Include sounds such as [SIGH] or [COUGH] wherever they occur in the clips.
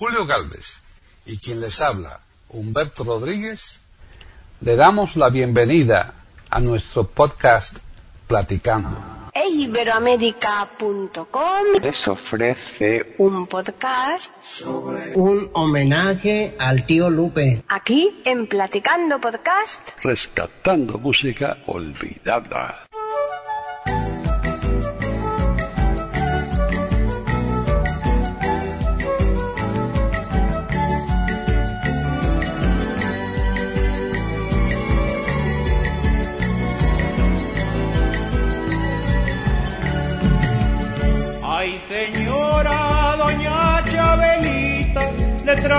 Julio Galvez y quien les habla, Humberto Rodríguez, le damos la bienvenida a nuestro podcast Platicando. Iberoamérica.com les ofrece un podcast un homenaje al tío Lupe. aquí en Platicando Podcast. rescatando música olvidada.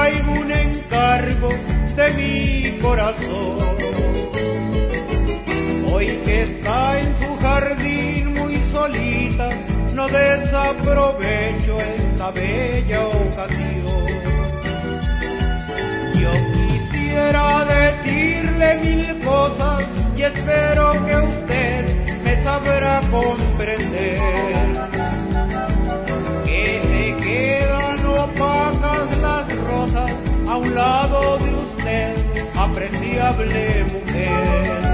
Traigo un encargo de mi corazón. Hoy que está en su jardín muy solita, no desaprovecho esta bella ocasión. Yo quisiera decirle mil cosas y espero que usted me sabrá comprender opacas las rosas a un lado de usted, apreciable mujer.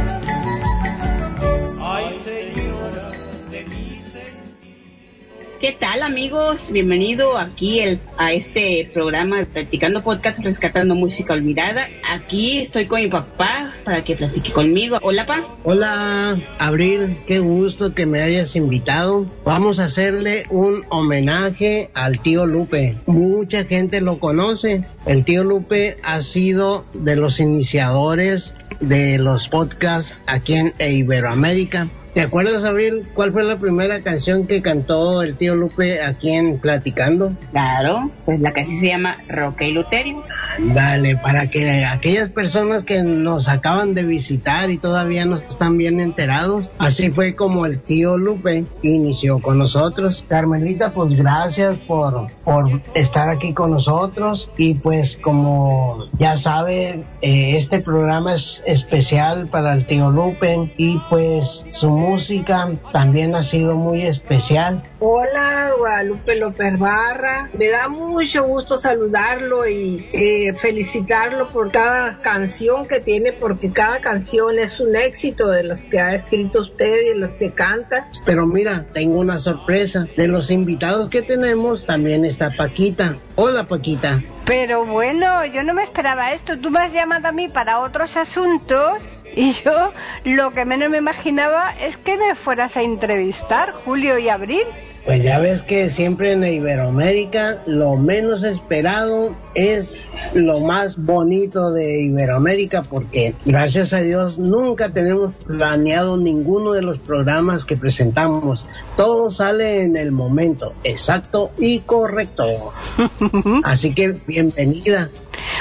¿Qué tal amigos? Bienvenido aquí el- a este programa de Platicando Podcast Rescatando Música Olvidada. Aquí estoy con mi papá para que platique conmigo. Hola, pa. Hola, Abril, qué gusto que me hayas invitado. Vamos a hacerle un homenaje al tío Lupe. Mucha gente lo conoce. El tío Lupe ha sido de los iniciadores de los podcasts aquí en Iberoamérica. ¿Te acuerdas, Abril, cuál fue la primera canción que cantó el tío Lupe aquí en Platicando? Claro, pues la canción se llama Roque y Luterio. Dale, para que aquellas personas que nos acaban de visitar y todavía no están bien enterados, así fue como el tío Lupe inició con nosotros. Carmelita, pues gracias por, por estar aquí con nosotros y pues como ya sabe, eh, este programa es especial para el tío Lupe y pues su música también ha sido muy especial. Hola, Guadalupe López Barra. Me da mucho gusto saludarlo y eh, felicitarlo por cada canción que tiene, porque cada canción es un éxito de los que ha escrito usted y de los que canta. Pero mira, tengo una sorpresa. De los invitados que tenemos también está Paquita. Hola Paquita. Pero bueno, yo no me esperaba esto. Tú me has llamado a mí para otros asuntos y yo lo que menos me imaginaba es que me fueras a entrevistar, Julio y Abril. Pues ya ves que siempre en Iberoamérica lo menos esperado es lo más bonito de Iberoamérica porque gracias a Dios nunca tenemos planeado ninguno de los programas que presentamos. Todo sale en el momento exacto y correcto. [LAUGHS] Así que bienvenida.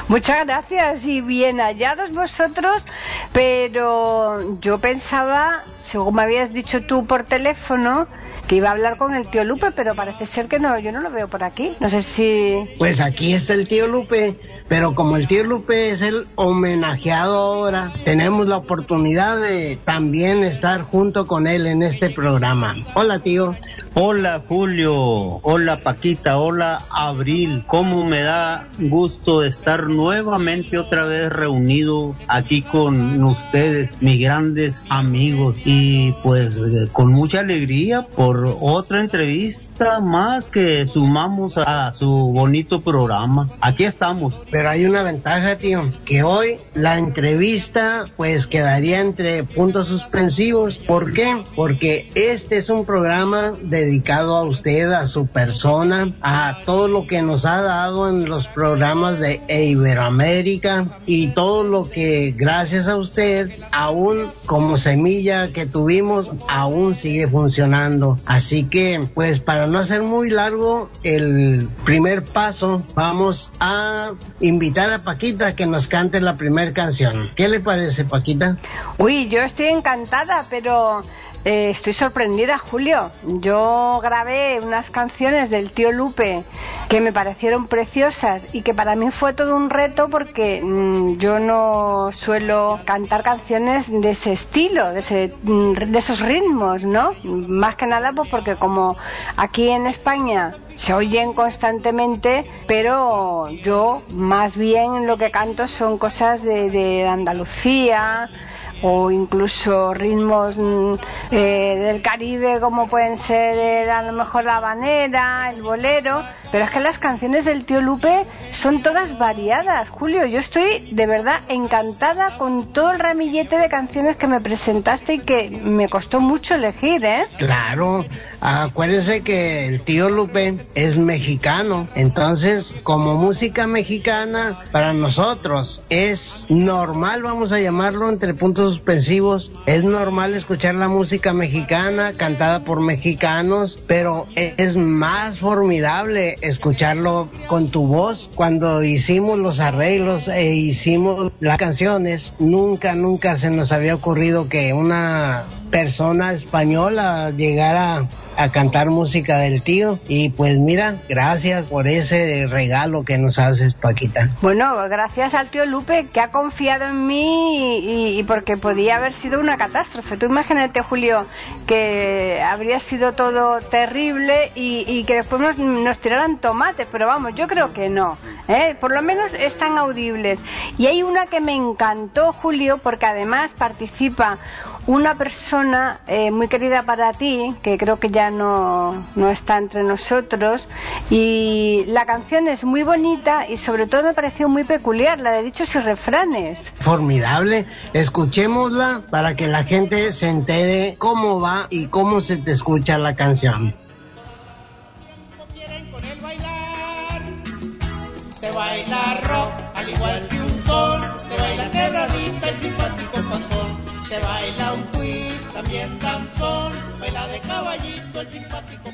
Muchas gracias y bien hallados vosotros, pero yo pensaba, según me habías dicho tú por teléfono, que iba a hablar con el tío Lupe, pero parece ser que no, yo no lo veo por aquí. No sé si... Pues aquí está el tío Lupe, pero como el tío Lupe es el homenajeado ahora, tenemos la oportunidad de también estar junto con él en este programa. Hola tío. Hola Julio, hola Paquita, hola Abril, cómo me da gusto estar nuevamente otra vez reunido aquí con ustedes, mis grandes amigos, y pues eh, con mucha alegría por otra entrevista más que sumamos a su bonito programa. Aquí estamos. Pero hay una ventaja, tío, que hoy la entrevista pues quedaría entre puntos suspensivos. ¿Por qué? Porque este es un programa dedicado a usted, a su persona, a todo lo que nos ha dado en los programas de Iberoamérica y todo lo que gracias a usted, aún como semilla que tuvimos, aún sigue funcionando. Así que, pues para no hacer muy largo el primer paso, vamos a invitar a Paquita que nos cante la primera canción. ¿Qué le parece, Paquita? Uy, yo estoy encantada, pero Eh, estoy sorprendida, Julio. Yo grabé unas canciones del tío Lupe que me parecieron preciosas y que para mí fue todo un reto porque mm, yo no suelo cantar canciones de ese estilo, de, ese, mm, de esos ritmos, ¿no? Más que nada pues porque como aquí en España se oyen constantemente, pero yo más bien lo que canto son cosas de, de Andalucía, o incluso ritmos mm, eh, del Caribe como pueden ser eh, a lo mejor la habanera, el bolero, pero es que las canciones del tío Lupe son todas variadas, Julio. Yo estoy de verdad encantada con todo el ramillete de canciones que me presentaste y que me costó mucho elegir, ¿eh? Claro, acuérdense que el tío Lupe es mexicano, entonces como música mexicana para nosotros es normal, vamos a llamarlo entre puntos suspensivos, es normal escuchar la música mexicana cantada por mexicanos, pero es más formidable escucharlo con tu voz. Cuando hicimos los arreglos e hicimos las canciones, nunca, nunca se nos había ocurrido que una persona española llegara a cantar música del tío y pues mira, gracias por ese regalo que nos haces Paquita. Bueno, gracias al tío Lupe que ha confiado en mí y, porque podía haber sido una catástrofe. Tú imagínate Julio que habría sido todo terrible y, y que después nos, nos, tiraran tomates, pero vamos, yo creo que no. ¿eh? Por lo menos están audibles. Y hay una que me encantó Julio porque además participa una persona eh, muy querida para ti, que creo que ya no, no, está entre nosotros, y la canción es muy bonita y sobre todo me pareció muy peculiar, la de dichos y refranes. Formidable, escuchémosla para que la gente se entere cómo va y cómo se te escucha la canción. Se baila rock al caballito el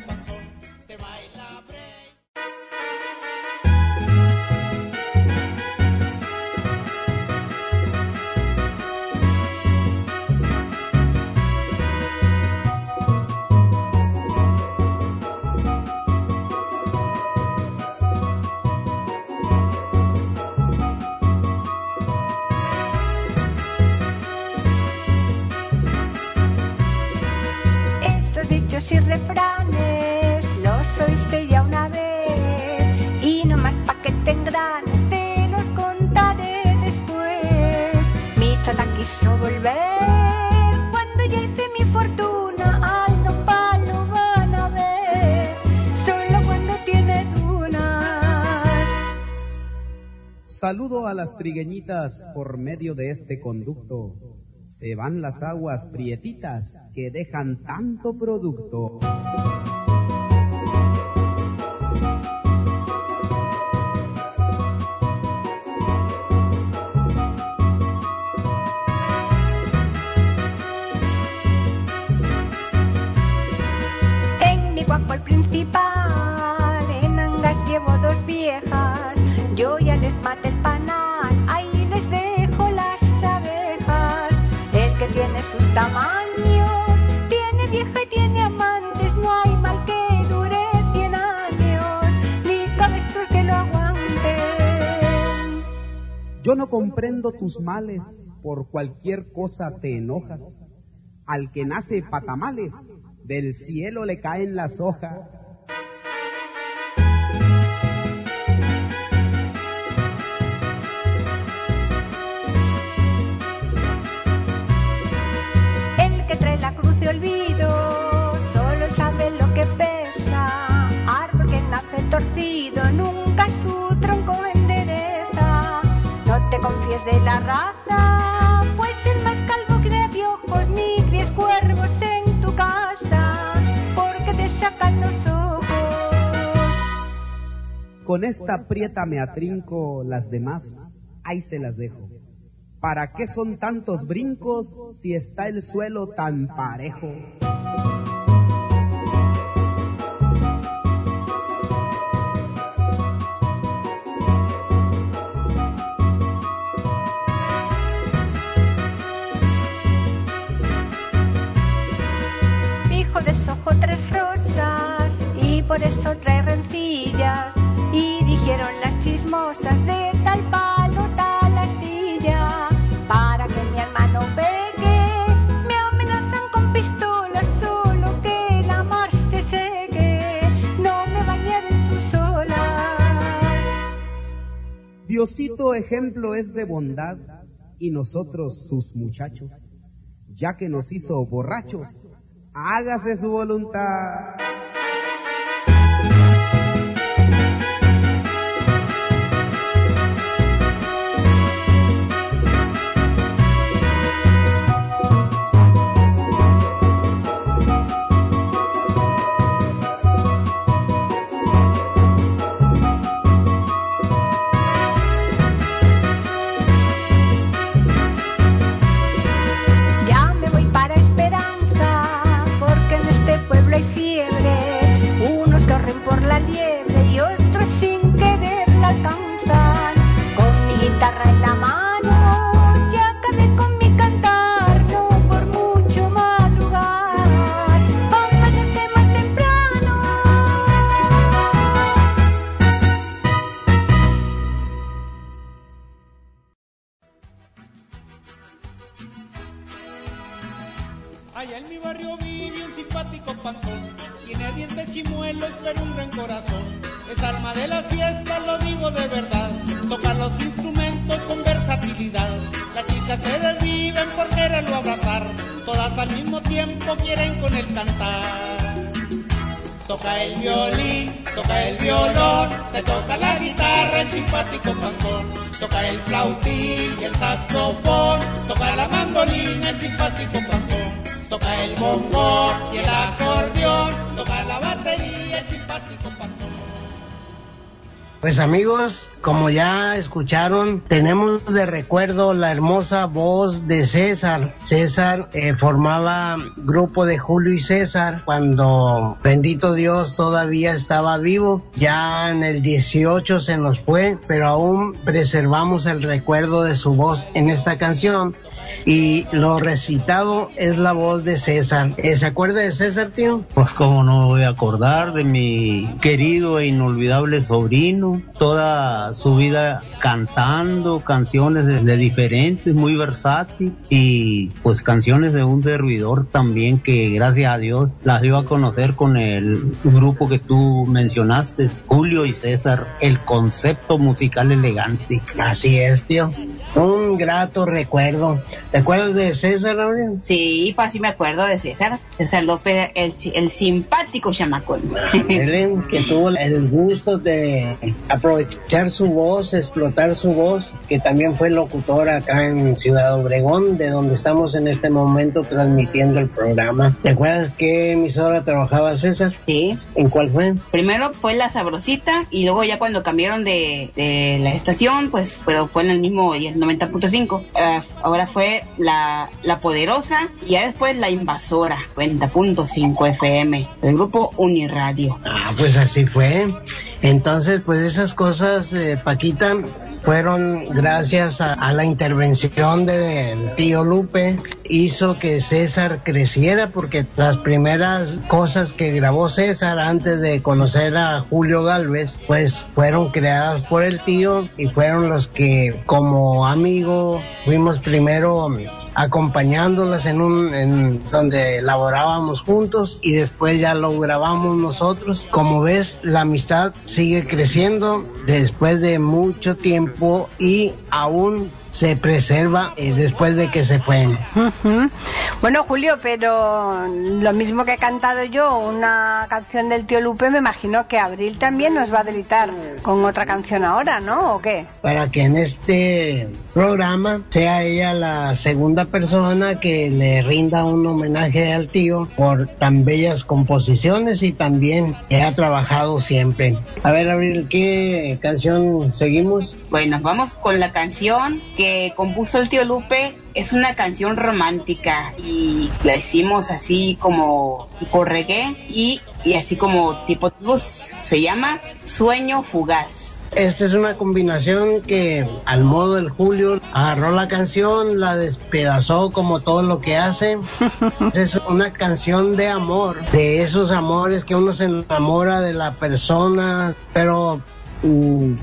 y refranes los oíste ya una vez y no más pa' que te engranes te los contaré después. Mi chata quiso volver cuando ya hice mi fortuna, ay no pa' lo van a ver, solo cuando tiene dunas. Saludo a las trigueñitas por medio de este conducto se van las aguas prietitas que dejan tanto producto. Yo no comprendo tus males, por cualquier cosa te enojas. Al que nace patamales, del cielo le caen las hojas. De la raza, pues el más calvo crea piojos, ni críes cuervos en tu casa, porque te sacan los ojos. Con esta prieta me atrinco, las demás, ahí se las dejo. ¿Para qué son tantos brincos si está el suelo tan parejo? Por eso trae rencillas. Y dijeron las chismosas de tal palo, tal astilla, para que mi hermano pegue, me amenazan con pistolas solo que el amor se seque, no me bañar en sus olas. Diosito ejemplo es de bondad y nosotros sus muchachos, ya que nos hizo borrachos, hágase su voluntad. Como ya escucharon, tenemos de recuerdo la hermosa voz de César. César eh, formaba grupo de Julio y César cuando, bendito Dios, todavía estaba vivo. Ya en el 18 se nos fue, pero aún preservamos el recuerdo de su voz en esta canción. Y lo recitado es la voz de César. Eh, ¿Se acuerda de César, tío? Pues cómo no voy a acordar de mi querido e inolvidable sobrino, toda su vida cantando canciones de, de diferentes, muy versátil y pues canciones de un servidor también que gracias a Dios las dio a conocer con el grupo que tú mencionaste, Julio y César, el concepto musical elegante. Así es, tío. Un grato recuerdo. ¿Te acuerdas de César, Gabriel? Sí, pues sí me acuerdo de César. César López, el, el simpático chamacón. Que tuvo el gusto de aprovechar su voz, explotar su voz, que también fue locutor acá en Ciudad Obregón, de donde estamos en este momento transmitiendo el programa. ¿Te acuerdas qué emisora trabajaba César? Sí. ¿En cuál fue? Primero fue La Sabrosita y luego ya cuando cambiaron de, de la estación, pues pero fue en el mismo y el 90.5. Eh, ahora fue la, la Poderosa y ya después La Invasora, 90.5 FM, el grupo Uniradio. Ah, pues así fue. Entonces, pues esas cosas, eh, Paquita, fueron gracias a, la intervención del tío Lupe, hizo que César creciera, porque las primeras cosas que grabó César antes de conocer a Julio Galvez, pues fueron creadas por el tío y fueron los que como amigo fuimos primero acompañándolas en un en donde laborábamos juntos y después ya lo grabamos nosotros. Como ves, la amistad sigue creciendo después de mucho tiempo y aún se preserva eh, después de que se fue. Bueno, Julio, pero lo mismo que he cantado yo, una canción del tío Lupe, me imagino que Abril también nos va a deleitar con otra canción ahora, ¿no? ¿O qué? Para que en este programa sea ella la segunda persona que le rinda un homenaje al tío por tan bellas composiciones y también que ha trabajado siempre. A ver, Abril, ¿qué canción seguimos? Bueno, vamos con la canción que compuso el tío Lupe. Es una canción romántica y la hicimos así como tipo reggae y, y así como tipo blues. Se llama Sueño Fugaz. Esta es una combinación que al modo del Julio agarró la canción, la despedazó como todo lo que hace. [LAUGHS] es una canción de amor, de esos amores que uno se enamora de la persona, pero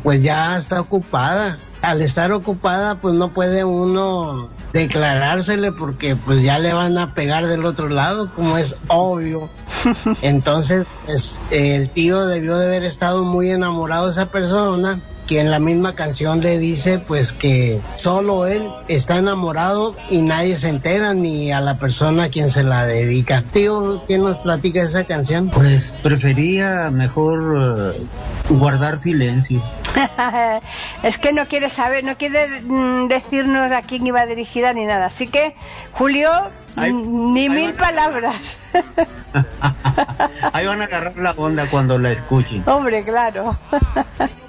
pues ya está ocupada. Al estar ocupada, pues no puede uno declarársele porque pues ya le van a pegar del otro lado, como es obvio. [LAUGHS] Entonces, pues, el tío debió de haber estado muy enamorado de esa persona que en la misma canción le dice pues que solo él está enamorado y nadie se entera ni a la persona a quien se la dedica. Tío, ¿quién nos platica esa canción? Pues prefería mejor eh, guardar silencio. [LAUGHS] es que no quiere saber, no quiere mm, decirnos a quién iba dirigida ni nada. Así que, Julio, mm, ni ay, mil palabras. [LAUGHS] Ahí van a agarrar la onda cuando la escuchen. Hombre, claro. [LAUGHS]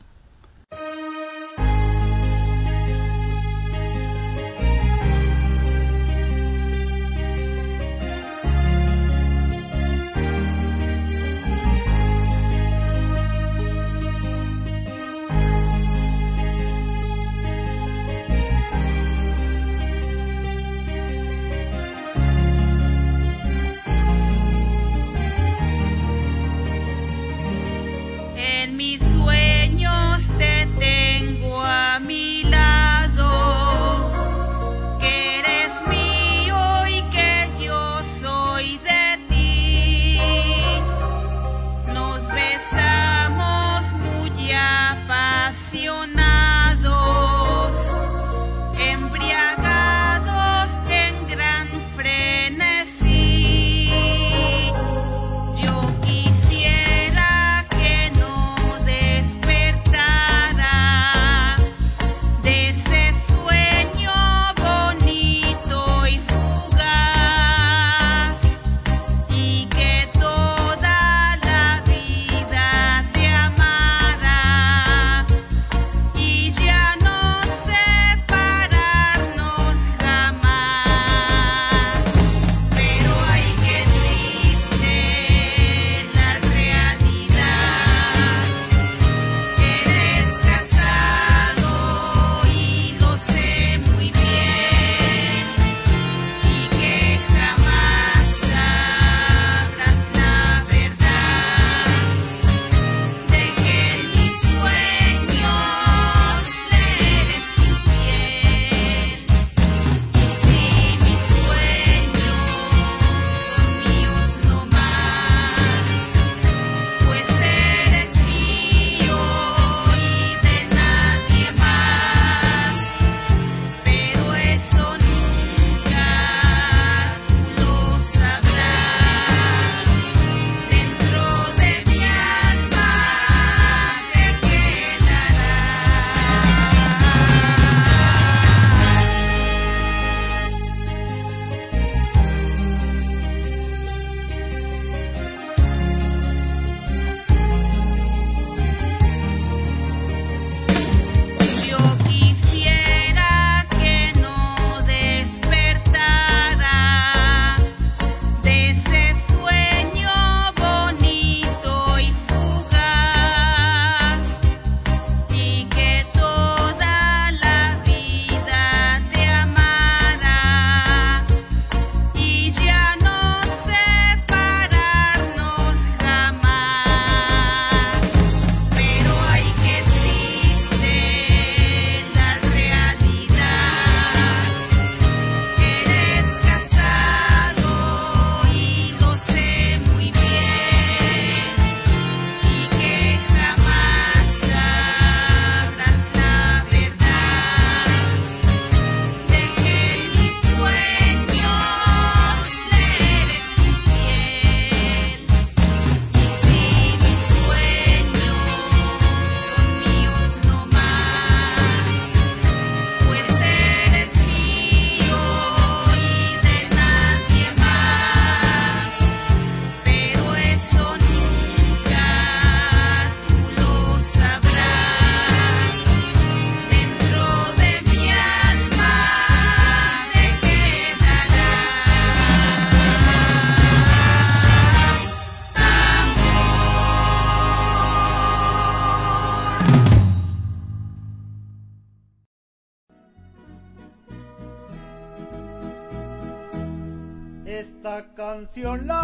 canción la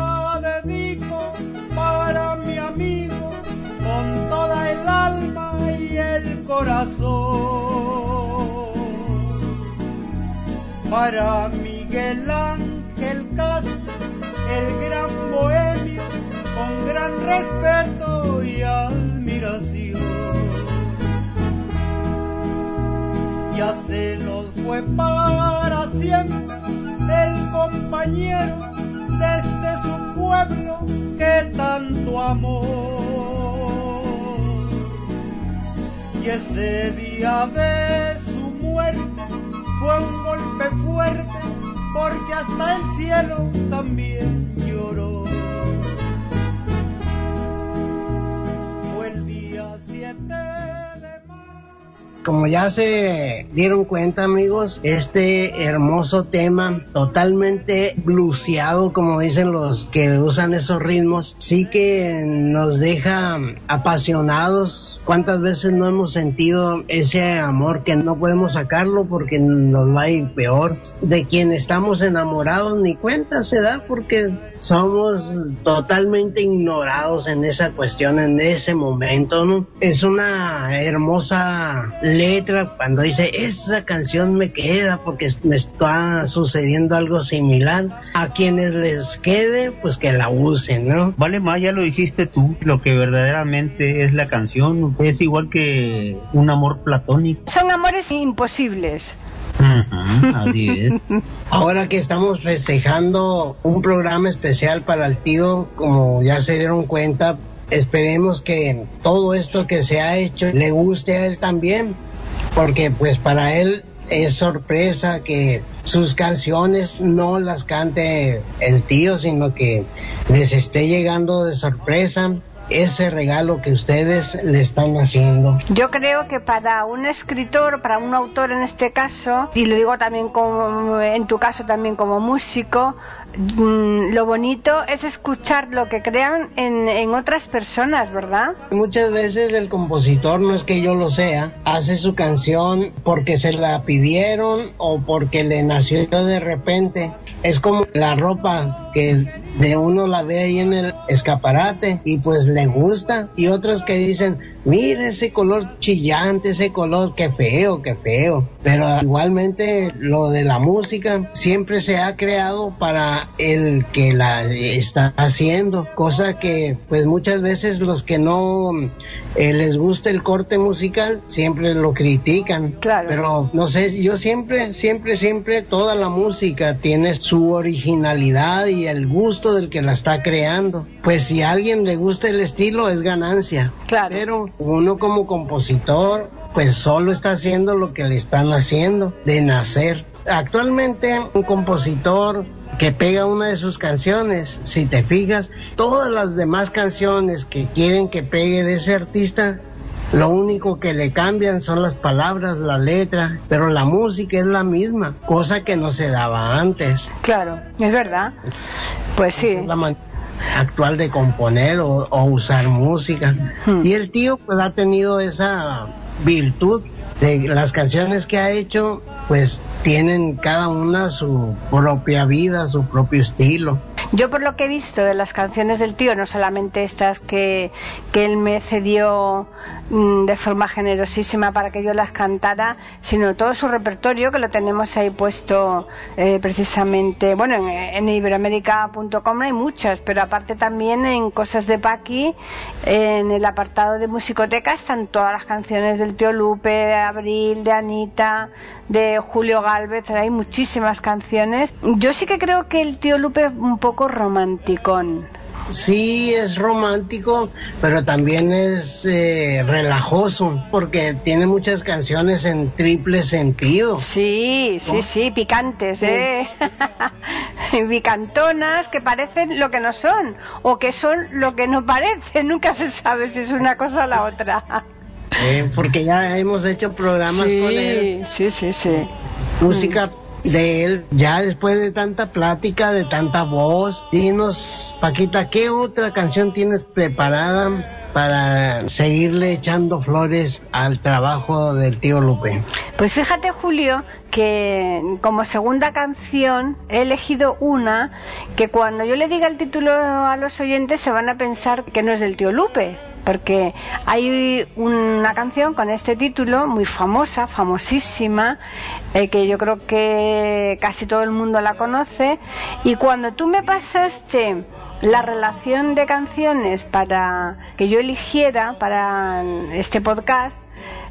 ese día de su muerte fue un golpe fuerte porque hasta el cielo también lloró. Como ya se dieron cuenta amigos, este hermoso tema totalmente bluseado como dicen los que usan esos ritmos, sí que nos deja apasionados. ¿Cuántas veces no hemos sentido ese amor que no podemos sacarlo porque nos va a ir peor? De quien estamos enamorados ni cuenta se da porque somos totalmente ignorados en esa cuestión, en ese momento, ¿no? Es una hermosa letra cuando dice, esa canción me queda porque me está sucediendo algo similar. A quienes les quede, pues que la usen, ¿no? Vale, más ya lo dijiste tú, lo que verdaderamente es la canción. Es igual que un amor platónico. Son amores imposibles. Ujú, así es. [LAUGHS] Ahora que estamos festejando un programa especial para el tío, como ya se dieron cuenta, esperemos que todo esto que se ha hecho le guste a él también, porque pues para él es sorpresa que sus canciones no las cante el tío, sino que les esté llegando de sorpresa ese regalo que ustedes le están haciendo. Yo creo que para un escritor, para un autor en este caso, y lo digo también como en tu caso también como músico, mm, lo bonito es escuchar lo que crean en, en otras personas, ¿verdad? Muchas veces el compositor, no es que yo lo sea, hace su canción porque se la pidieron o porque le nació de repente. Es como la ropa que de uno la ve ahí en el escaparate y pues le gusta. Y otros que dicen, mira ese color chillante, ese color, qué feo, qué feo. Pero igualmente lo de la música siempre se ha creado para el que la está haciendo. Cosa que pues muchas veces los que no eh, les gusta el corte musical siempre lo critican. Claro. Pero no sé, yo siempre, siempre, siempre toda la música tiene su originalidad y el gusto del que la está creando. Pues si a alguien le gusta el estilo es ganancia. Claro. Pero uno como compositor pues solo está haciendo lo que le están haciendo de nacer. Actualmente un compositor que pega una de sus canciones, si te fijas, todas las demás canciones que quieren que pegue de ese artista, lo único que le cambian son las palabras, la letra, pero la música es la misma, cosa que no se daba antes. Claro, es verdad. Pues sí. La manera actual de componer o, o usar música. Hmm. Y el tío pues ha tenido esa virtud de las canciones que ha hecho, pues tienen cada una su propia vida, su propio estilo. Yo por lo que he visto de las canciones del tío, no solamente estas que, que él me cedió mm, de forma generosísima para que yo las cantara, sino todo su repertorio que lo tenemos ahí puesto eh, precisamente, bueno, en, en iberoamérica.com hay muchas, pero aparte también en Cosas de Paqui, en el apartado de musicoteca están todas las canciones del tío Lupe, de Abril, de Anita, de Julio Galvez, hay muchísimas canciones. Yo sí que creo que el tío Lupe un poco romanticón. Sí, es romántico, pero también es eh, relajoso, porque tiene muchas canciones en triple sentido. Sí, sí, sí, picantes, ¿eh? [LAUGHS] Picantonas que parecen lo que no son, o que son lo que no parecen, nunca se sabe si es una cosa o la otra. [LAUGHS] Eh, porque ya hemos hecho programas sí, con él, sí, sí, sí. música de él, ya después de tanta plática, de tanta voz. Dinos, Paquita, ¿qué otra canción tienes preparada para seguirle echando flores al trabajo del tío Lupe? Pues fíjate, Julio, que como segunda canción he elegido una que cuando yo le diga el título a los oyentes se van a pensar que no es del tío Lupe, porque hay una canción con este título muy famosa, famosísima, eh, que yo creo que casi todo el mundo la conoce, y cuando tú me pasaste la relación de canciones para que yo eligiera para este podcast,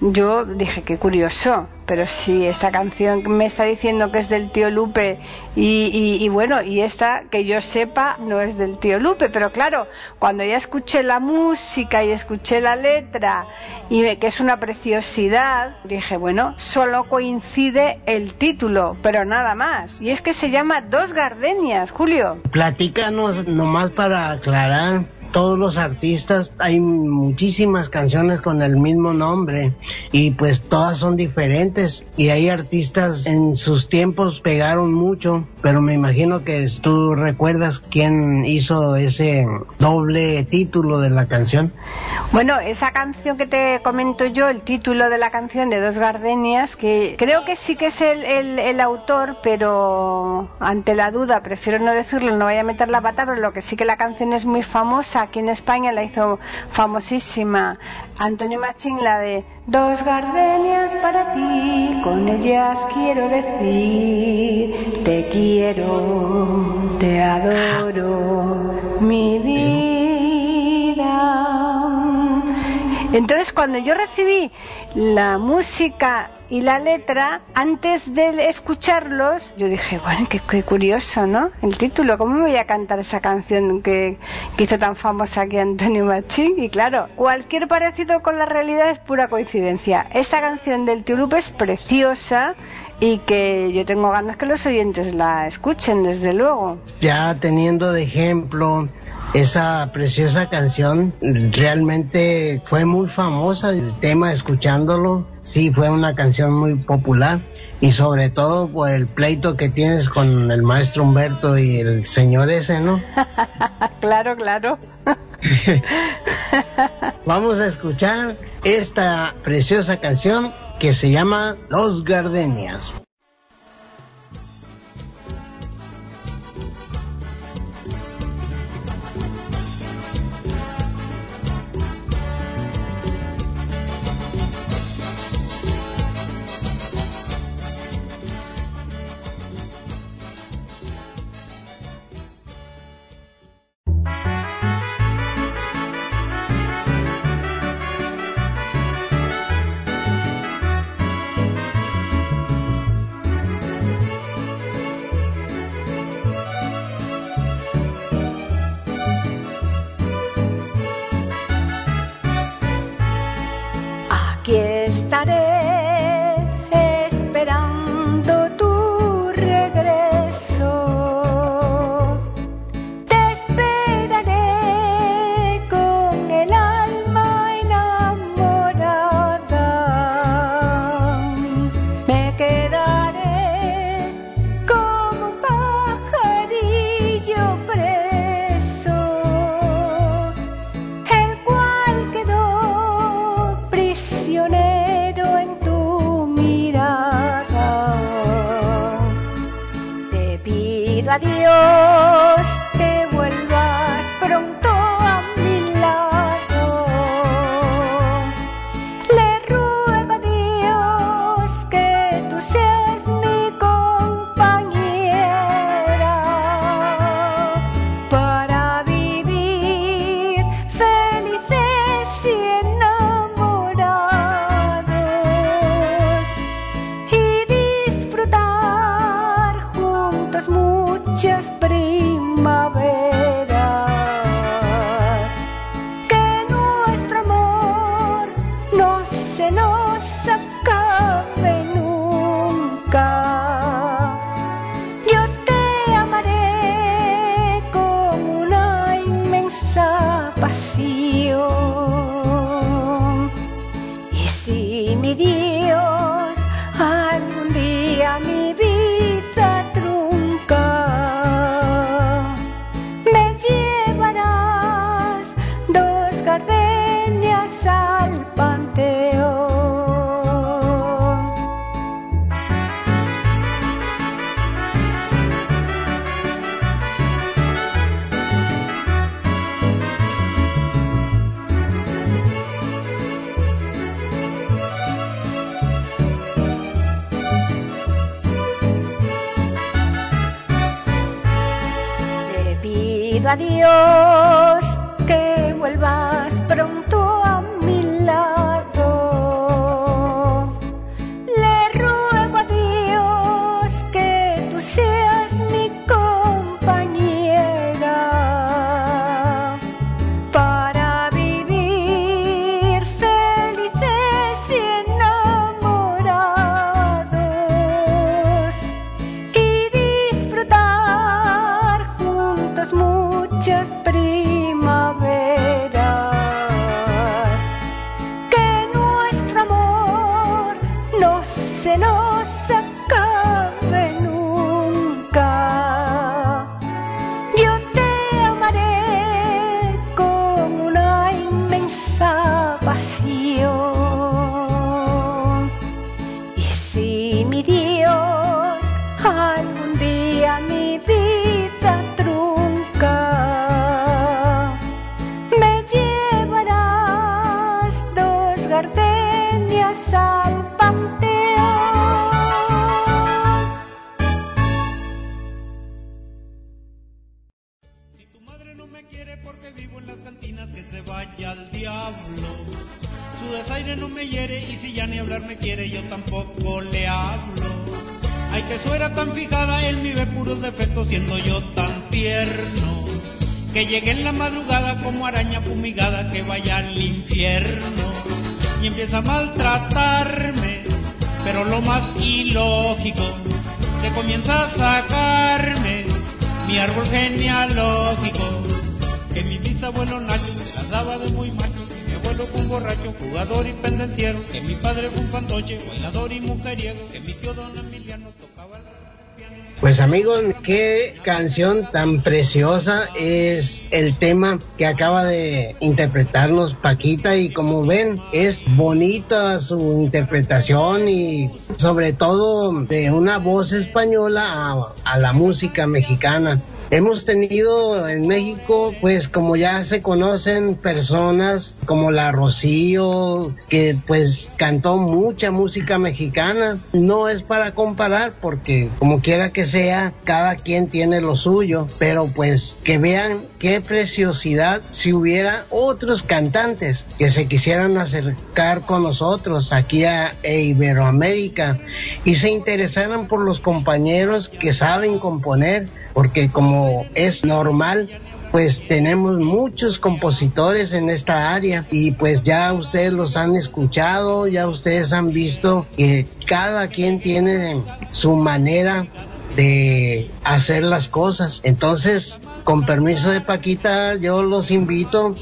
yo dije, qué curioso, pero si esta canción me está diciendo que es del tío Lupe y, bueno, y esta que yo sepa no es del tío Lupe, pero claro, cuando ya escuché la música y escuché la letra y que es una preciosidad, dije, bueno, solo coincide el título, pero nada más. Y es que se llama Dos Gardenias, Julio. Platícanos nomás para aclarar todos los artistas, hay muchísimas canciones con el mismo nombre y pues todas son diferentes y hay artistas en sus tiempos pegaron mucho, pero me imagino que tú recuerdas quién hizo ese doble título de la canción. Bueno, esa canción que te comento yo, el título de la canción de Dos Gardenias, que creo que sí que es el, el, autor, pero ante la duda prefiero no decirlo, no voy a meter la pata, pero lo que sí que la canción es muy famosa aquí en España la hizo famosísima Antonio Machín, la de Dos gardenias para ti, con ellas quiero decir, te quiero, te adoro, mi vida. Entonces cuando yo recibí la música y la letra, antes de escucharlos, yo dije, bueno, qué, curioso, ¿no? El título, ¿cómo me voy a cantar esa canción que, hizo tan famosa aquí Antonio Machín? Y claro, cualquier parecido con la realidad es pura coincidencia. Esta canción del Tío es preciosa y que yo tengo ganas que los oyentes la escuchen, desde luego. Ya teniendo de ejemplo esa preciosa canción realmente fue muy famosa, el tema escuchándolo, sí fue una canción muy popular y sobre todo por el pleito que tienes con el maestro Humberto y el señor ese, ¿no? [LAUGHS] claro, claro. [LAUGHS] Vamos a escuchar esta preciosa canción que se llama Los Gardenias. No se nos adiós. Gardenias al panteón. no me quiere porque vivo en las cantinas que se vaya al diablo. Su desaire no me hiere y si ya ni hablar me quiere yo tampoco le hablo. Ay que su era tan fijada, él me ve puros defectos siendo yo tan tierno. Que llegue en la madrugada como araña fumigada que vaya al infierno. Y empieza a maltratarme, pero lo más ilógico, que comienza a sacarme mi árbol genealógico, que mi bisabuelo Nacho me daba de muy macho, que mi abuelo fue un borracho, jugador y pendenciero, que mi padre fue un fantoche, bailador y mujeriego, que mi tío don la... Pues amigos, qué canción tan preciosa es el tema que acaba de interpretarnos Paquita y como ven es bonita su interpretación y sobre todo de una voz española a, a la música mexicana. Hemos tenido en México, pues como ya se conocen, personas como la Rocío, que pues cantó mucha música mexicana. No es para comparar porque como quiera que sea, cada quien tiene lo suyo, pero pues que vean qué preciosidad si hubiera otros cantantes que se quisieran acercar con nosotros aquí a Iberoamérica y se interesaran por los compañeros que saben componer, porque como es normal, pues tenemos muchos compositores en esta área y pues ya ustedes los han escuchado, ya ustedes han visto que cada quien tiene su manera de hacer las cosas. Entonces, con permiso de Paquita, yo los invito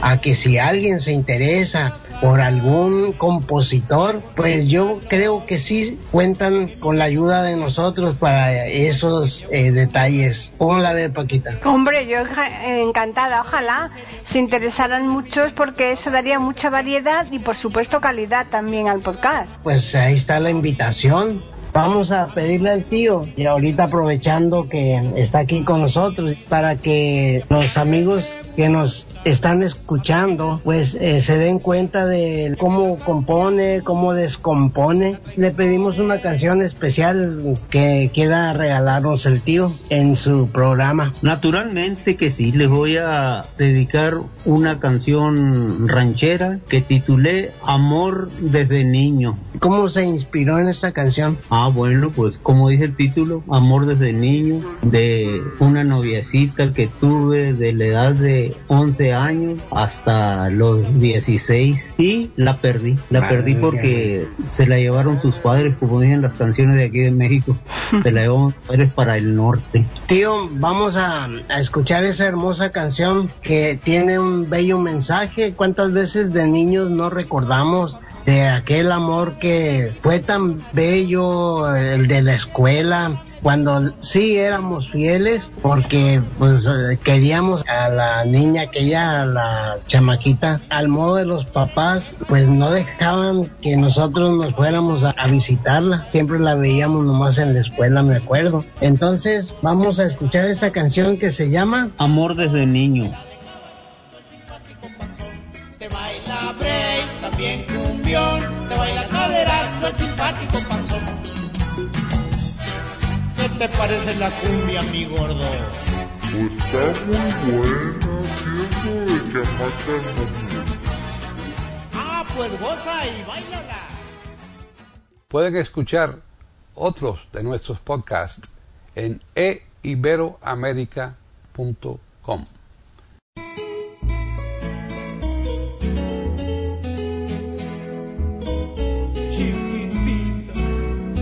a que si alguien se interesa por algún compositor, pues yo creo que sí cuentan con la ayuda de nosotros para esos eh, detalles. ¿Cómo la ve Paquita? Hombre, yo encantada. Ojalá se interesaran muchos porque eso daría mucha variedad y por supuesto calidad también al podcast. Pues ahí está la invitación. Vamos a pedirle al tío y ahorita aprovechando que está aquí con nosotros para que los amigos que nos están escuchando pues eh, se den cuenta de cómo compone, cómo descompone. Le pedimos una canción especial que quiera regalarnos el tío en su programa. Naturalmente que sí, les voy a dedicar una canción ranchera que titulé Amor desde niño. ¿Cómo se inspiró en esta canción? Ah, bueno, pues como dice el título, Amor desde niño, de una noviecita que tuve de la edad de 11 años hasta los 16 y la perdí. La Madre perdí mía. porque se la llevaron sus padres, como dicen las canciones de aquí de México, [LAUGHS] se la llevaron sus padres para el norte. Tío, vamos a, a escuchar esa hermosa canción que tiene un bello mensaje. ¿Cuántas veces de niños no recordamos de aquel amor que fue tan bello, el de la escuela? Cuando sí éramos fieles porque pues queríamos a la niña aquella, a la chamaquita, al modo de los papás, pues no dejaban que nosotros nos fuéramos a, a visitarla. Siempre la veíamos nomás en la escuela, me acuerdo. Entonces vamos a escuchar esta canción que se llama Amor desde niño. Te baila break, también te baila caderazo el simpático panzón. ¿Qué te parece la cumbia, mi gordo? Pues está muy buena, siendo de que Ah, pues goza y bailala. Pueden escuchar otros de nuestros podcasts en eiberoamerica.com.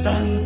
dan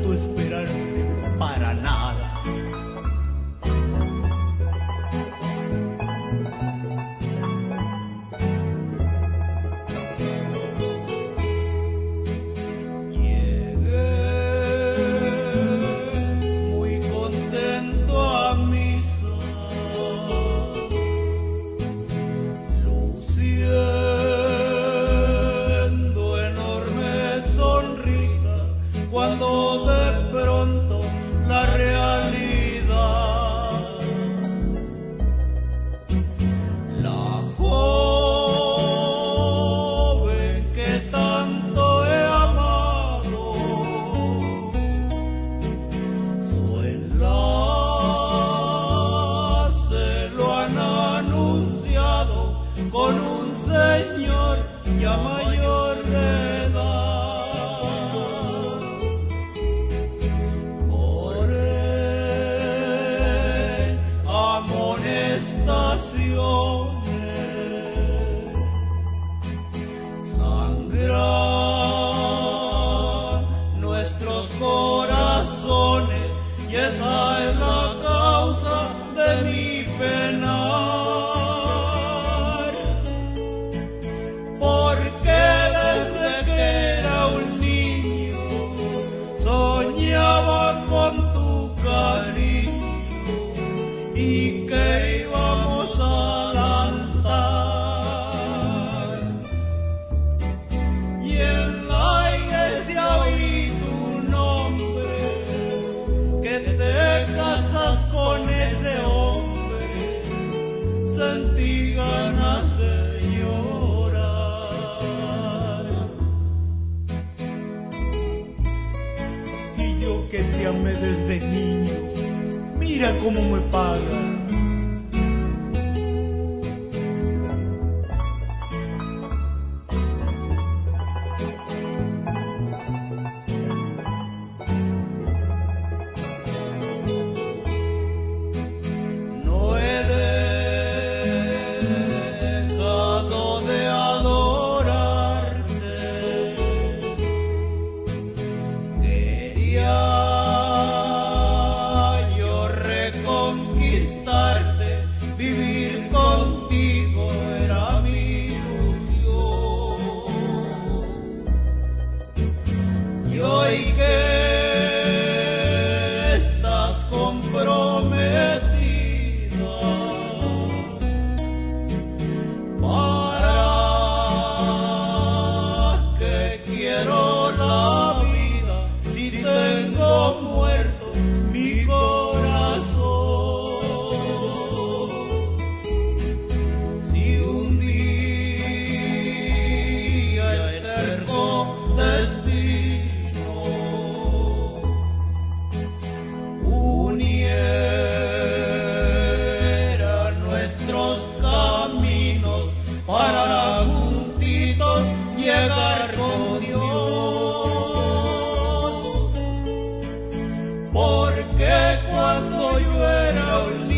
you and only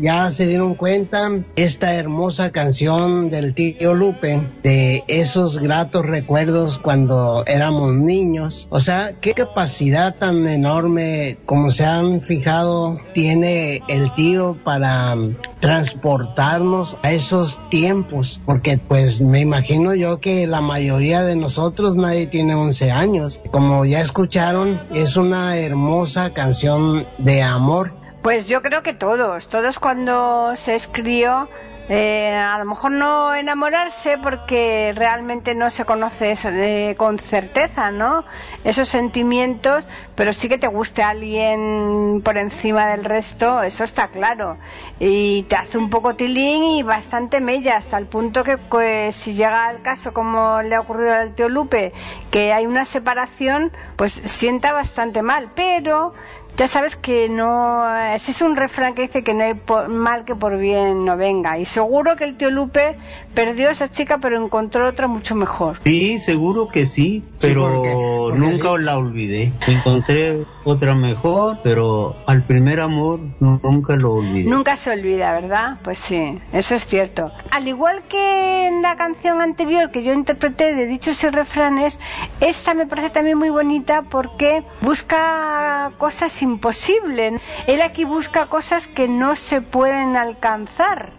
ya se dieron cuenta esta hermosa canción del tío Lupe de esos gratos recuerdos cuando éramos niños. O sea, qué capacidad tan enorme como se han fijado tiene el tío para transportarnos a esos tiempos. Porque pues me imagino yo que la mayoría de nosotros nadie tiene 11 años. Como ya escucharon, es una hermosa canción de amor. Pues yo creo que todos, todos cuando se escribió, eh, a lo mejor no enamorarse porque realmente no se conoce eh, con certeza, ¿no? Esos sentimientos, pero sí que te guste alguien por encima del resto, eso está claro. Y te hace un poco tilín y bastante mella, hasta el punto que pues, si llega el caso como le ha ocurrido al tío Lupe, que hay una separación, pues sienta bastante mal, pero ya sabes que no existe un refrán que dice que no hay por- mal que por bien no venga. Y seguro que el tío Lupe perdió a esa chica pero encontró otra mucho mejor Sí, seguro que sí, pero porque- porque nunca sí. la olvidé. Encontré otra mejor, pero al primer amor nu- nunca lo olvidé. nunca se olvida verdad pues sí eso es cierto al igual que en la canción anterior que yo interpreté de dichos y refranes esta me parece también muy bonita porque busca cosas imposibles él aquí busca cosas que no se pueden alcanzar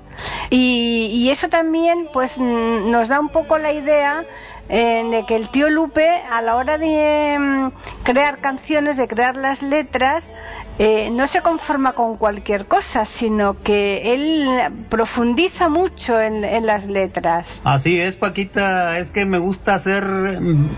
Y, y eso también pues nos da un poco la idea eh, de que el tío Lupe a la hora de mm, crear canciones, de crear las letras, eh, no se conforma con cualquier cosa, sino que él profundiza mucho en, en las letras. Así es, Paquita, es que me gusta ser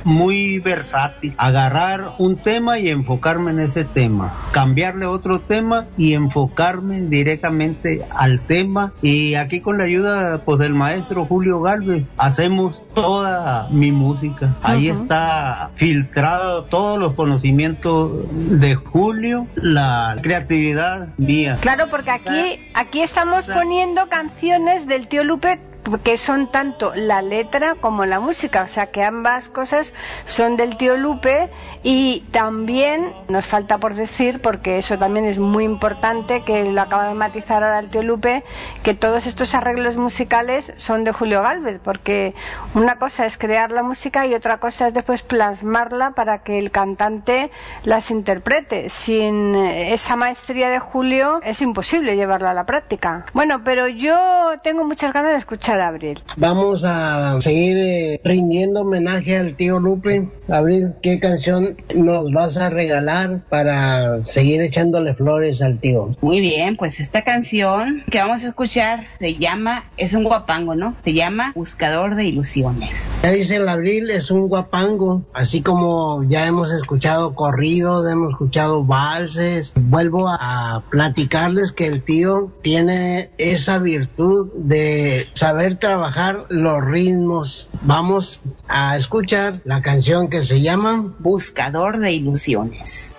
muy versátil, agarrar un tema y enfocarme en ese tema, cambiarle otro tema y enfocarme directamente al tema y aquí con la ayuda pues del maestro Julio Galvez hacemos toda mi música. Ahí Ujú. está filtrado todos los conocimientos de Julio, la creatividad mía. Claro, porque aquí, aquí estamos poniendo canciones del tío Lupe que son tanto la letra como la música, o sea que ambas cosas son del tío Lupe y también nos falta por decir, porque eso también es muy importante, que lo acaba de matizar ahora el tío Lupe, que todos estos arreglos musicales son de Julio Galvez, porque una cosa es crear la música y otra cosa es después plasmarla para que el cantante las interprete. Sin eh, esa maestría de Julio es imposible llevarla a la práctica. Bueno, pero yo tengo muchas ganas de escuchar Abril. Vamos a seguir eh, rindiendo homenaje al tío Lupe. Abril, ¿qué canción nos vas a regalar para seguir echándole flores al tío? Muy bien, pues esta canción que vamos a escuchar se llama, es un guapango, ¿no? Se llama Buscador de Ilusiones. Ya dice el Abril, es un guapango, así como ya hemos escuchado corridos, hemos escuchado valses. Vuelvo a platicarles que el tío tiene esa virtud de saber trabajar los ritmos. Vamos a escuchar la canción que se llama Buscador de Ilusiones.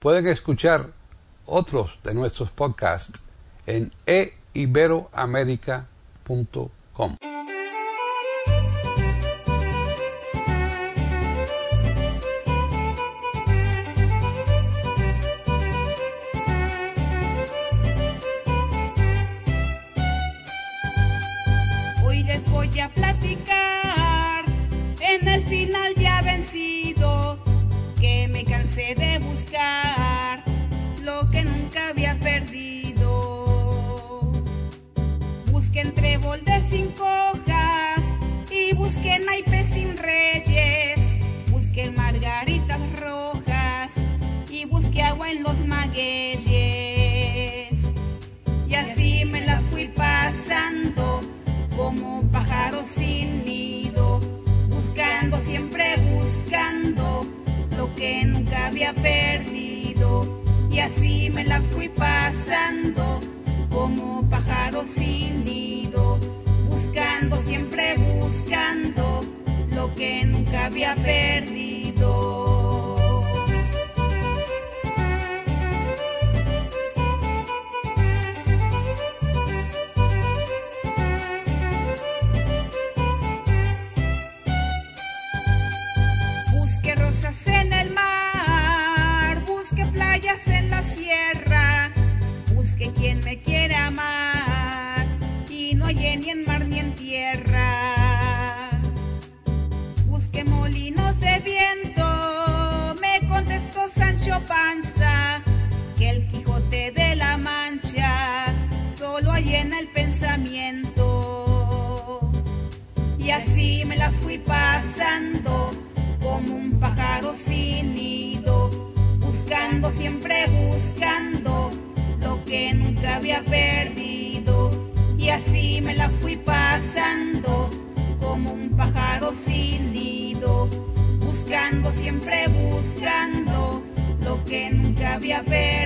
Pueden escuchar otros de nuestros podcasts en eiberoamerica.com. Hoy les voy a platicar en el final ya vencido que me cansé de buscar que nunca había perdido. Busqué entre boldes sin hojas y busqué naipes sin reyes, busqué margaritas en los magueyes. Y así me la fui pasando como pájaro sin nido, buscando, siempre buscando lo que nunca había perdido. Y así me la fui pasando como pájaro sin nido, buscando, siempre buscando lo que nunca había perdido. Quien me quiera amar y no hallé ni en mar ni en tierra. Busque molinos de viento, me contestó Sancho Panza, que el Quijote de la Mancha solo en el pensamiento. Y así me la fui pasando como un pájaro sin nido, buscando, siempre buscando lo que nunca había perdido. Y así me la fui pasando como un pájaro sin nido, buscando, siempre buscando lo que nunca había perdido.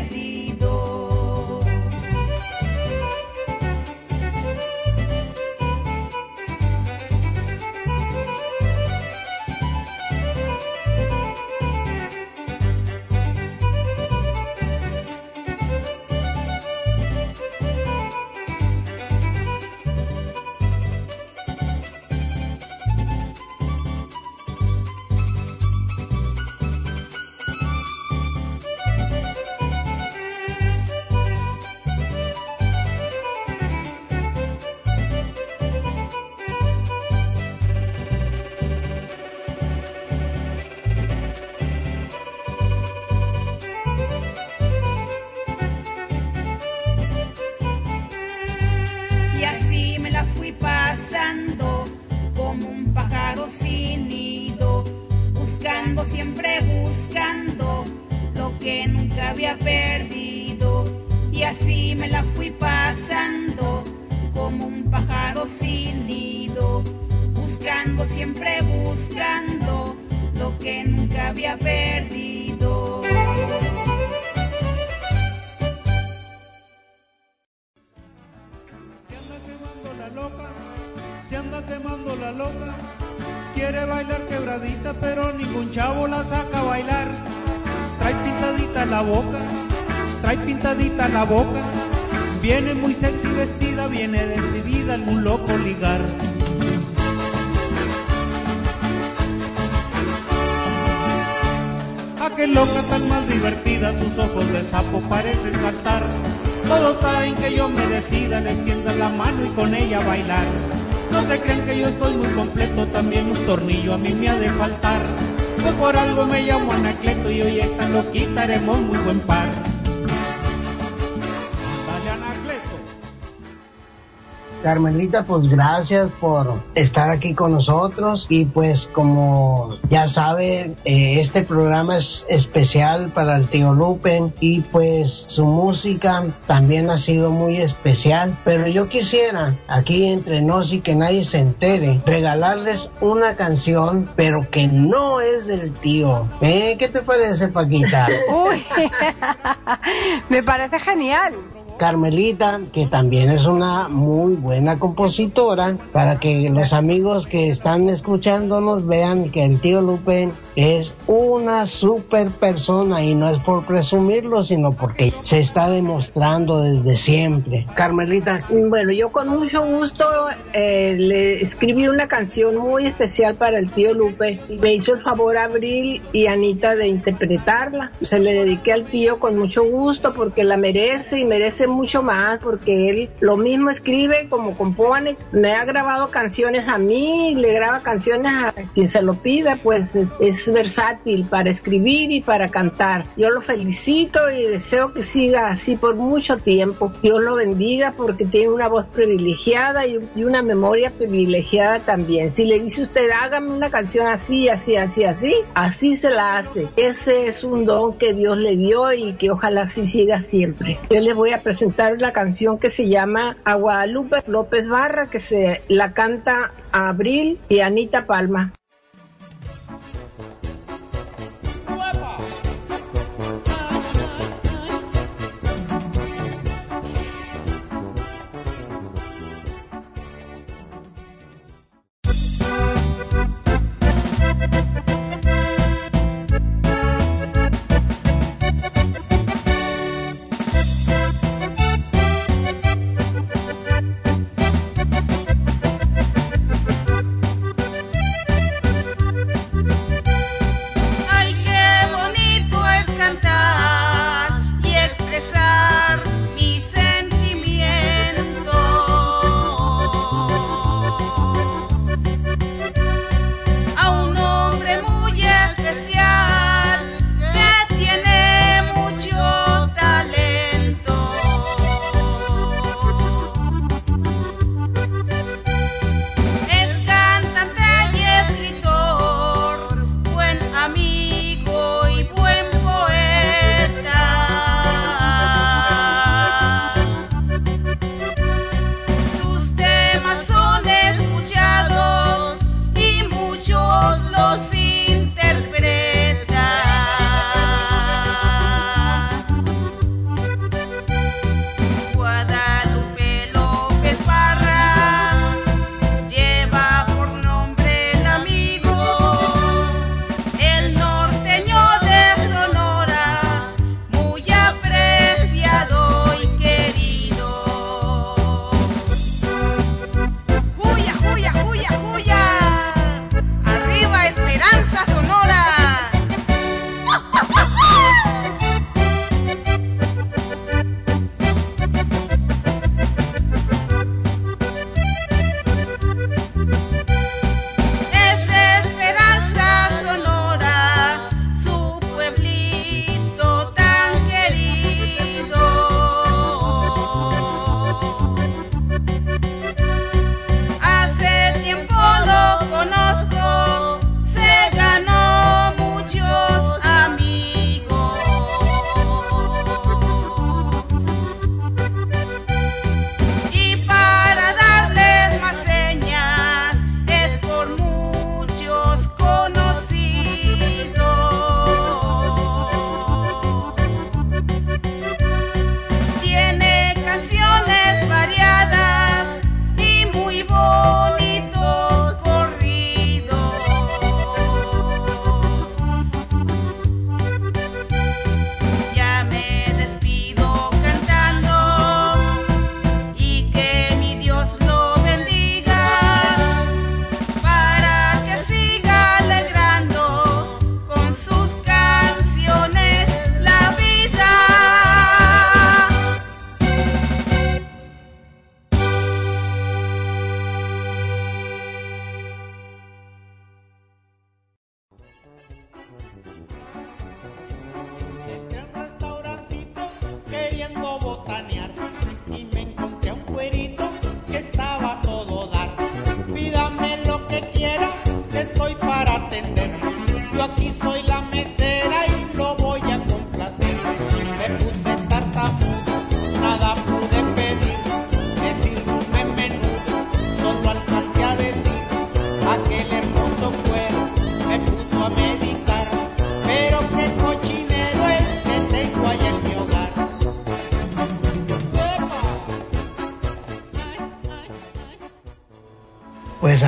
Y hoy esta loquita haremos muy buen par. Carmelita, pues gracias por estar aquí con nosotros y pues como ya sabe, eh, este programa es especial para el tío Lupe y pues su música también ha sido muy especial, pero yo quisiera aquí entre nos y que nadie se entere, regalarles una canción, pero que no es del tío. ¿Eh? ¿Qué te parece, Paquita? [LAUGHS] Uy, [LAUGHS] me parece genial. Carmelita, que también es una muy buena compositora, para que los amigos que están escuchándonos vean que el tío Lupe es una super persona y no es por presumirlo, sino porque se está demostrando desde siempre. Carmelita. Bueno, yo con mucho gusto eh, le escribí una canción muy especial para el tío Lupe. Me hizo el favor Abril y Anita de interpretarla. Se le dediqué al tío con mucho gusto porque la merece y merece mucho más porque él lo mismo escribe como compone. Me ha grabado canciones a mí, le graba canciones a quien se lo pida, pues es, es versátil para escribir y para cantar. Yo lo felicito y deseo que siga así por mucho tiempo. Dios lo bendiga porque tiene una voz privilegiada y, y una memoria privilegiada también. Si le dice usted, hágame una canción así, así, así, así, así se la hace. Ese es un don que Dios le dio y que ojalá así siga siempre. Yo les voy a una canción que se llama A Guadalupe López Barra, que se la canta Abril y Anita Palma.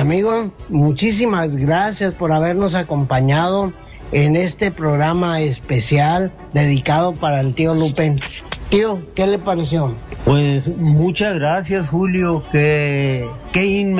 Pues amigo, muchísimas gracias por habernos acompañado en este programa especial dedicado para el tío Lupe. Tío, ¿qué le pareció? Pues muchas gracias Julio, qué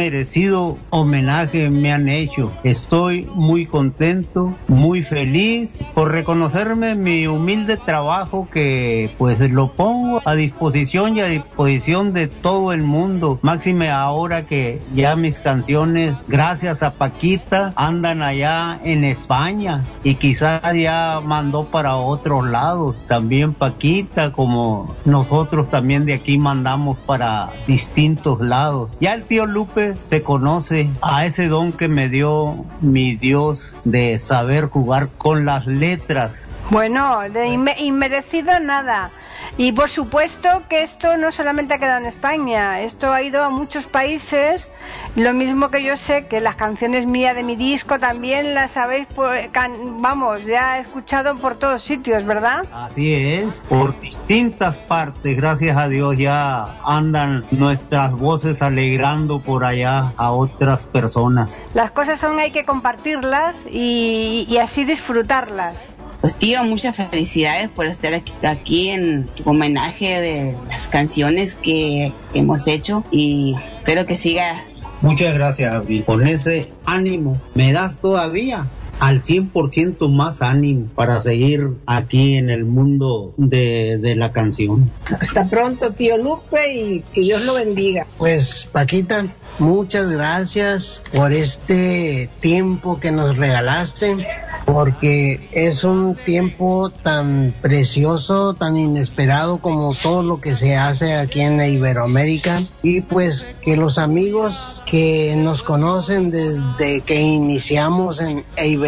inmerecido homenaje me han hecho. Estoy muy contento, muy feliz por reconocerme mi humilde trabajo que pues lo pongo a disposición y a disposición de todo el mundo. Máxime ahora que ya mis canciones, gracias a Paquita, andan allá en España y quizás ya mandó para otros lados. También Paquita, como nosotros también de aquí mandamos para distintos lados. Ya el tío Lupe se conoce a ese don que me dio mi Dios de saber jugar con las letras. Bueno, de inme- inmerecido nada. Y por supuesto que esto no solamente ha quedado en España, esto ha ido a muchos países. Lo mismo que yo sé que las canciones mías de mi disco también las habéis, pues, can- vamos, ya escuchado por todos sitios, ¿verdad? Así es, por distintas partes, gracias a Dios ya andan nuestras voces alegrando por allá a otras personas. Las cosas son hay que compartirlas y, y así disfrutarlas. Pues tío, muchas felicidades por estar aquí, aquí en tu homenaje de las canciones que hemos hecho y espero que siga Muchas gracias, Abril. Con ese ánimo, me das todavía al 100% más ánimo para seguir aquí en el mundo de, de la canción. Hasta pronto, tío Lupe, y que Dios lo bendiga. Pues Paquita, muchas gracias por este tiempo que nos regalaste, porque es un tiempo tan precioso, tan inesperado como todo lo que se hace aquí en la Iberoamérica y pues que los amigos que nos conocen desde que iniciamos en Iberoamérica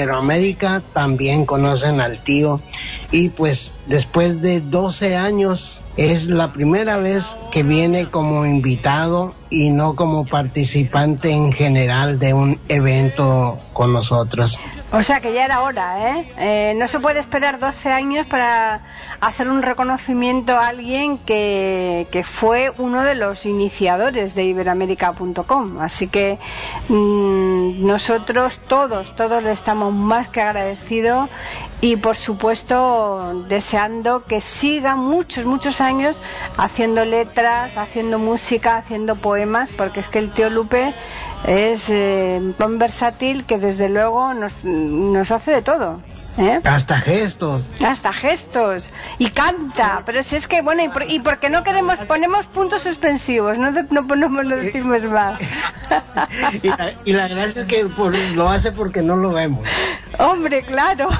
también conocen al tío. Y pues después de 12 años es la primera vez que viene como invitado y no como participante en general de un evento con nosotros. O sea que ya era hora, ¿eh? Eh, No se puede esperar 12 años para hacer un reconocimiento a alguien que, que fue uno de los iniciadores de Iberoamérica.com. Así que mm, nosotros todos, todos le estamos más que agradecidos y por supuesto deseando que siga muchos, muchos años haciendo letras, haciendo música, haciendo poemas, porque es que el tío Lupe es eh, tan versátil que desde luego nos, nos hace de todo. ¿eh? Hasta gestos. Hasta gestos. Y canta. Pero si es que, bueno, y, por, y porque no queremos, ponemos puntos suspensivos, no, de- no ponemos, no decimos más. [LAUGHS] Y la, y la gracia es que por- lo hace porque no lo vemos. Hombre, claro. [LAUGHS]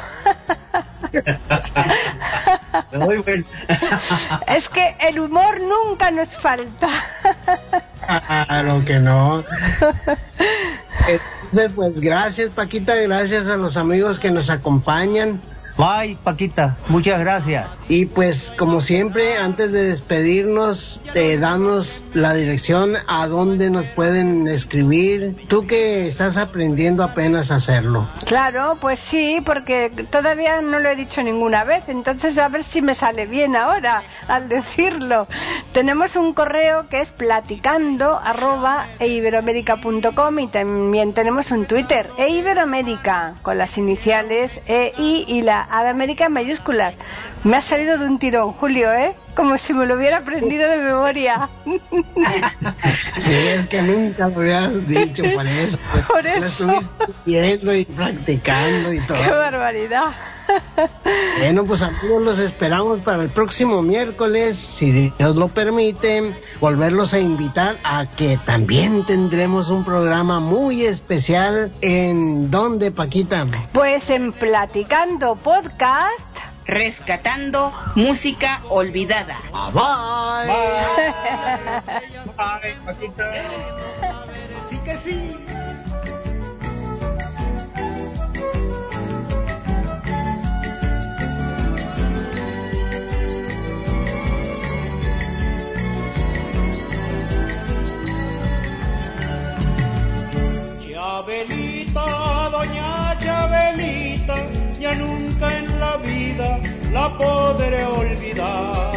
Es que el humor nunca nos falta. [LAUGHS] Claro que no. [LAUGHS] Entonces, pues gracias Paquita, gracias a los amigos que nos acompañan. Bye, Paquita, muchas gracias. Y pues como siempre, antes de despedirnos, eh, danos la dirección a donde nos pueden escribir. Tú que estás aprendiendo apenas a hacerlo. Claro, pues sí, porque todavía no lo he dicho ninguna vez, entonces a ver si me sale bien ahora al decirlo. Tenemos un correo que es platicando arroba eiberoamerica.com y también tenemos un Twitter, eiberoamérica, con las iniciales EI y la A de América en mayúsculas. Me ha salido de un tirón, Julio, ¿eh? Como si me lo hubiera aprendido de memoria. [LAUGHS] Sí, es que nunca lo habías dicho por eso. [LAUGHS] Por Lo eso. estuviste viendo y practicando y [LAUGHS] todo. ¡Qué barbaridad! Bueno, pues amigos, los esperamos para el próximo miércoles, si Dios lo permite, volverlos a invitar a que también tendremos un programa muy especial en donde, Paquita. Pues en Platicando Podcast. rescatando música olvidada. Bye. Bye, Paquita. Así que sí. Chabelita, doña Chabelita, ya nunca en la vida la podré olvidar.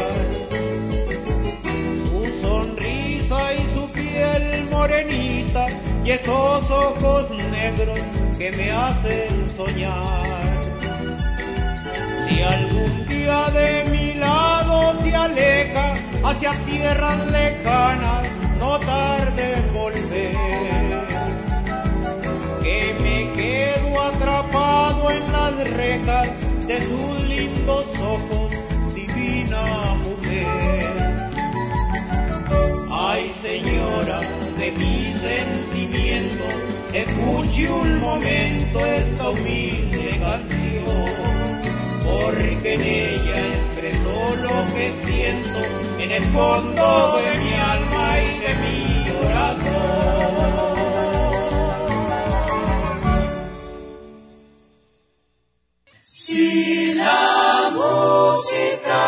Su sonrisa y su piel morenita y esos ojos negros que me hacen soñar. Si algún día de mi lado se aleja, hacia tierras lejanas, no tarde en volver. Atrapado en las rejas de tus lindos ojos, divina mujer. Ay señora de mi sentimiento, escuche un momento esta humilde canción porque en ella expreso lo que siento en el fondo de mi alma y de mi corazón. Si la música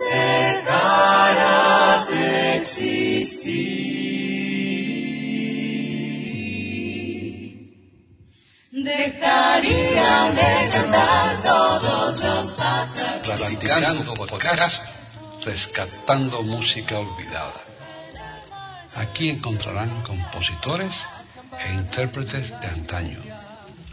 dejara de existir, dejaría de cantar todos los. Platicando podcast, rescatando música olvidada. Aquí encontrarán compositores e intérpretes de antaño.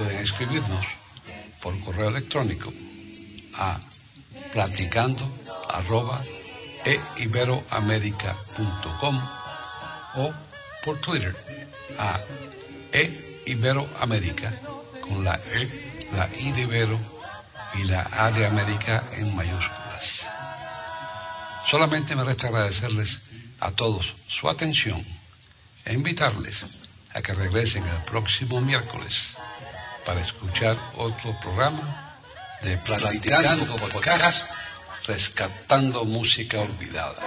Pueden escribirnos por correo electrónico a platicando arroba e iberoamerica.com o por Twitter a e iberoamerica con la e, la i de Ibero y la a de América en mayúsculas. Solamente me resta agradecerles a todos su atención e invitarles a que regresen el próximo miércoles para escuchar otro programa de Platicando Podcast, rescatando música olvidada.